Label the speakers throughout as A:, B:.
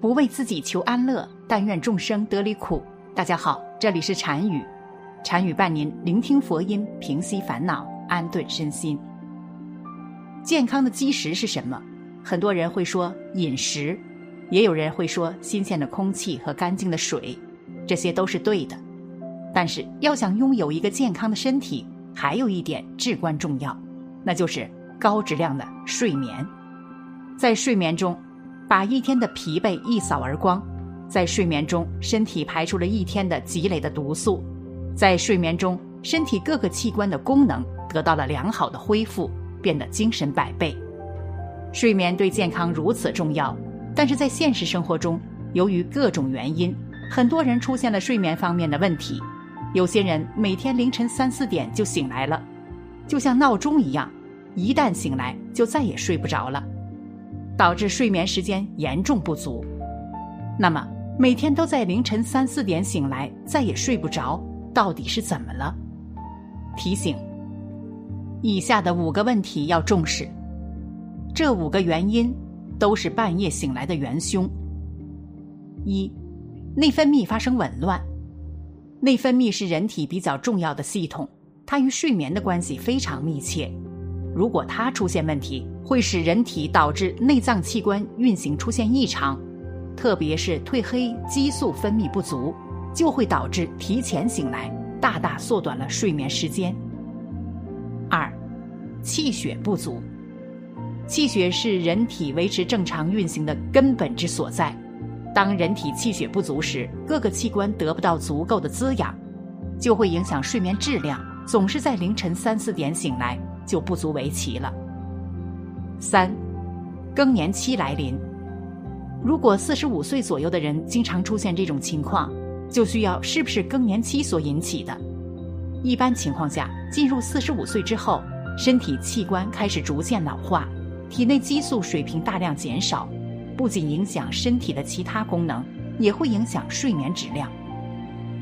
A: 不为自己求安乐，但愿众生得离苦。大家好，这里是禅语，禅语伴您聆听佛音，平息烦恼，安顿身心。健康的基石是什么？很多人会说饮食，也有人会说新鲜的空气和干净的水，这些都是对的。但是要想拥有一个健康的身体，还有一点至关重要，那就是高质量的睡眠。在睡眠中。把一天的疲惫一扫而光，在睡眠中，身体排出了一天的积累的毒素，在睡眠中，身体各个器官的功能得到了良好的恢复，变得精神百倍。睡眠对健康如此重要，但是在现实生活中，由于各种原因，很多人出现了睡眠方面的问题。有些人每天凌晨三四点就醒来了，就像闹钟一样，一旦醒来就再也睡不着了。导致睡眠时间严重不足，那么每天都在凌晨三四点醒来，再也睡不着，到底是怎么了？提醒：以下的五个问题要重视，这五个原因都是半夜醒来的元凶。一、内分泌发生紊乱。内分泌是人体比较重要的系统，它与睡眠的关系非常密切。如果它出现问题，会使人体导致内脏器官运行出现异常，特别是褪黑激素分泌不足，就会导致提前醒来，大大缩短了睡眠时间。二，气血不足，气血是人体维持正常运行的根本之所在。当人体气血不足时，各个器官得不到足够的滋养，就会影响睡眠质量。总是在凌晨三四点醒来。就不足为奇了。三，更年期来临。如果四十五岁左右的人经常出现这种情况，就需要是不是更年期所引起的？一般情况下，进入四十五岁之后，身体器官开始逐渐老化，体内激素水平大量减少，不仅影响身体的其他功能，也会影响睡眠质量。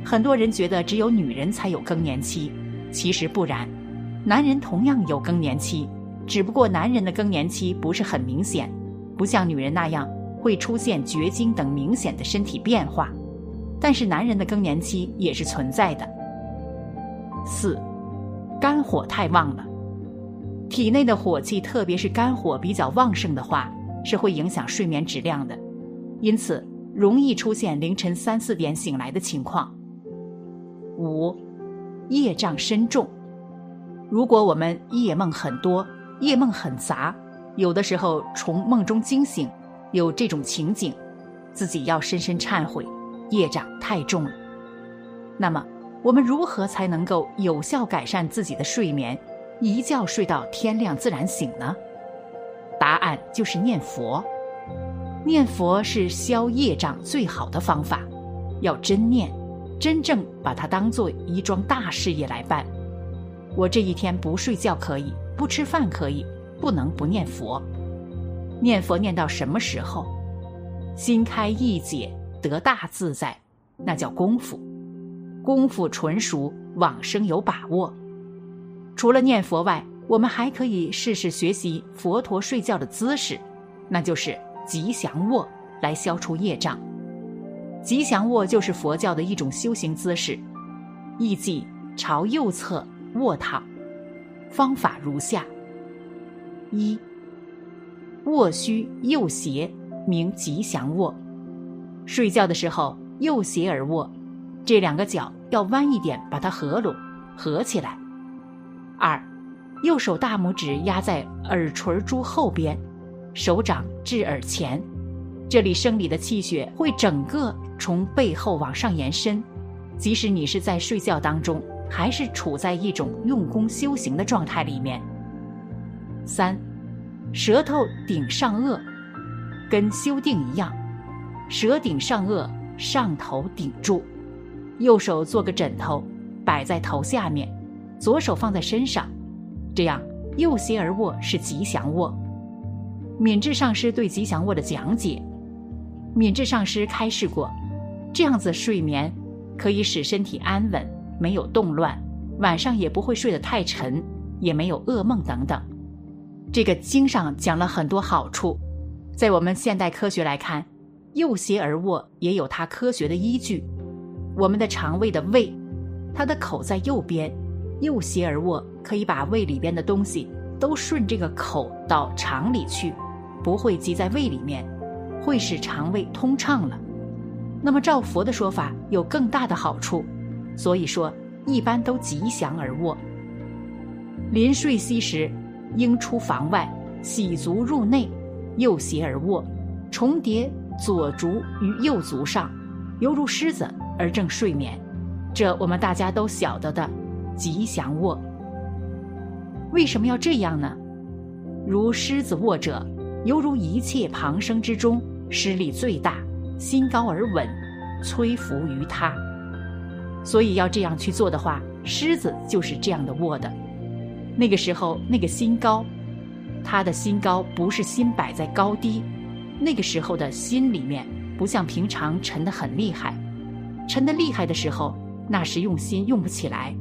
A: 很多人觉得只有女人才有更年期，其实不然。男人同样有更年期，只不过男人的更年期不是很明显，不像女人那样会出现绝经等明显的身体变化。但是男人的更年期也是存在的。四，肝火太旺了，体内的火气，特别是肝火比较旺盛的话，是会影响睡眠质量的，因此容易出现凌晨三四点醒来的情况。五，业障深重。如果我们夜梦很多，夜梦很杂，有的时候从梦中惊醒，有这种情景，自己要深深忏悔，业障太重了。那么，我们如何才能够有效改善自己的睡眠，一觉睡到天亮自然醒呢？答案就是念佛。念佛是消业障最好的方法，要真念，真正把它当做一桩大事业来办。我这一天不睡觉可以，不吃饭可以，不能不念佛。念佛念到什么时候，心开意解，得大自在，那叫功夫。功夫纯熟，往生有把握。除了念佛外，我们还可以试试学习佛陀睡觉的姿势，那就是吉祥卧，来消除业障。吉祥卧就是佛教的一种修行姿势，意即朝右侧。卧躺，方法如下：一，卧虚右斜，名吉祥卧。睡觉的时候右斜而卧，这两个脚要弯一点，把它合拢，合起来。二，右手大拇指压在耳垂珠后边，手掌至耳前，这里生理的气血会整个从背后往上延伸，即使你是在睡觉当中。还是处在一种用功修行的状态里面。三，舌头顶上颚，跟修定一样，舌顶上颚，上头顶住，右手做个枕头，摆在头下面，左手放在身上，这样右膝而卧是吉祥卧。敏智上师对吉祥卧的讲解，敏智上师开示过，这样子睡眠可以使身体安稳。没有动乱，晚上也不会睡得太沉，也没有噩梦等等。这个经上讲了很多好处，在我们现代科学来看，右斜而卧也有它科学的依据。我们的肠胃的胃，它的口在右边，右斜而卧可以把胃里边的东西都顺这个口到肠里去，不会积在胃里面，会使肠胃通畅了。那么照佛的说法有更大的好处，所以说一般都吉祥而卧。临睡息时，应出房外，洗足入内，右斜而卧，重叠左足于右足上，犹如狮子而正睡眠。这我们大家都晓得的，吉祥卧。为什么要这样呢？如狮子卧者，犹如一切旁生之中，施力最大，心高而稳，摧伏于他。所以要这样去做的话，狮子就是这样的卧的。那个时候，那个心高，他的心高不是心摆在高低，那个时候的心里面不像平常沉得很厉害，沉得厉害的时候，那时用心用不起来，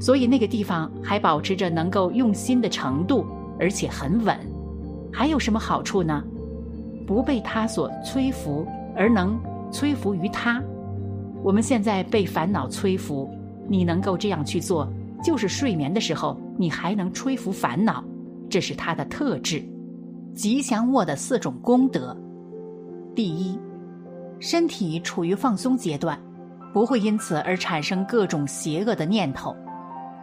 A: 所以那个地方还保持着能够用心的程度，而且很稳。还有什么好处呢？不被他所摧服，而能摧服于他。我们现在被烦恼摧服，你能够这样去做。就是睡眠的时候，你还能吹拂烦恼，这是它的特质。吉祥卧的四种功德：第一，身体处于放松阶段，不会因此而产生各种邪恶的念头，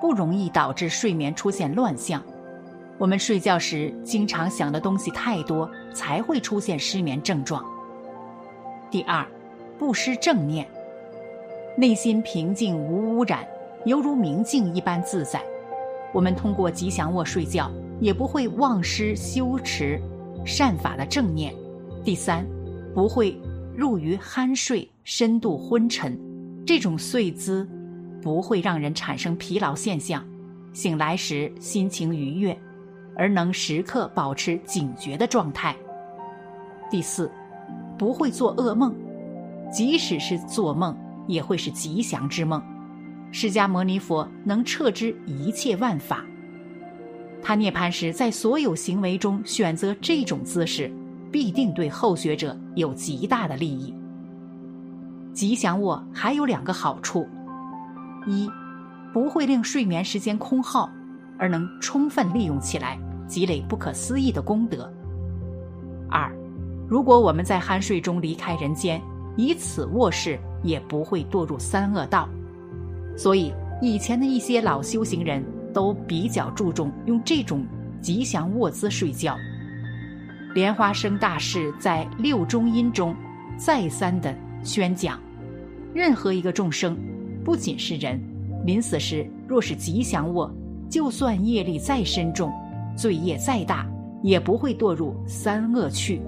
A: 不容易导致睡眠出现乱象。我们睡觉时经常想的东西太多，才会出现失眠症状。第二，不失正念，内心平静无污染。犹如明镜一般自在，我们通过吉祥卧睡觉，也不会忘失修持善法的正念。第三，不会入于酣睡、深度昏沉，这种睡姿不会让人产生疲劳现象，醒来时心情愉悦，而能时刻保持警觉的状态。第四，不会做噩梦，即使是做梦，也会是吉祥之梦。释迦牟尼佛能彻知一切万法，他涅槃时在所有行为中选择这种姿势，必定对后学者有极大的利益。吉祥卧还有两个好处：一，不会令睡眠时间空耗，而能充分利用起来，积累不可思议的功德；二，如果我们在酣睡中离开人间，以此卧室也不会堕入三恶道。所以，以前的一些老修行人都比较注重用这种吉祥卧姿睡觉。莲花生大士在六中音中再三的宣讲：任何一个众生，不仅是人，临死时若是吉祥卧，就算业力再深重，罪业再大，也不会堕入三恶趣。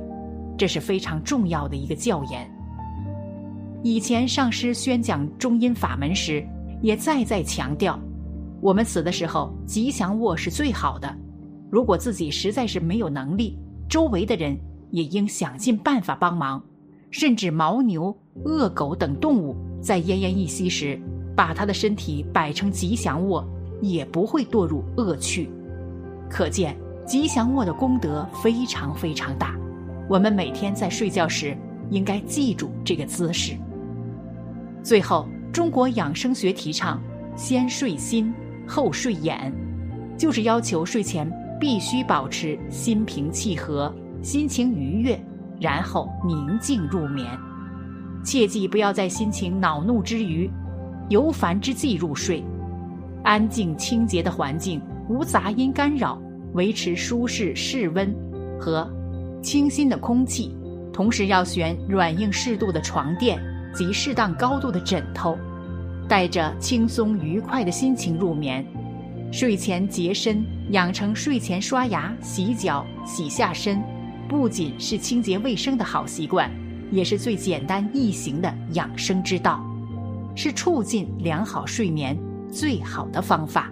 A: 这是非常重要的一个教言。以前上师宣讲中阴法门时。也再再强调，我们死的时候吉祥卧是最好的。如果自己实在是没有能力，周围的人也应想尽办法帮忙。甚至牦牛、恶狗等动物在奄奄一息时，把他的身体摆成吉祥卧，也不会堕入恶趣。可见吉祥卧的功德非常非常大。我们每天在睡觉时应该记住这个姿势。最后。中国养生学提倡先睡心后睡眼，就是要求睡前必须保持心平气和、心情愉悦，然后宁静入眠。切记不要在心情恼怒之余、尤烦之际入睡。安静清洁的环境，无杂音干扰，维持舒适室温和清新的空气，同时要选软硬适度的床垫。及适当高度的枕头，带着轻松愉快的心情入眠。睡前洁身，养成睡前刷牙、洗脚、洗下身，不仅是清洁卫生的好习惯，也是最简单易行的养生之道，是促进良好睡眠最好的方法。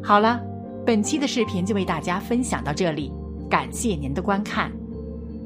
A: 好了，本期的视频就为大家分享到这里，感谢您的观看。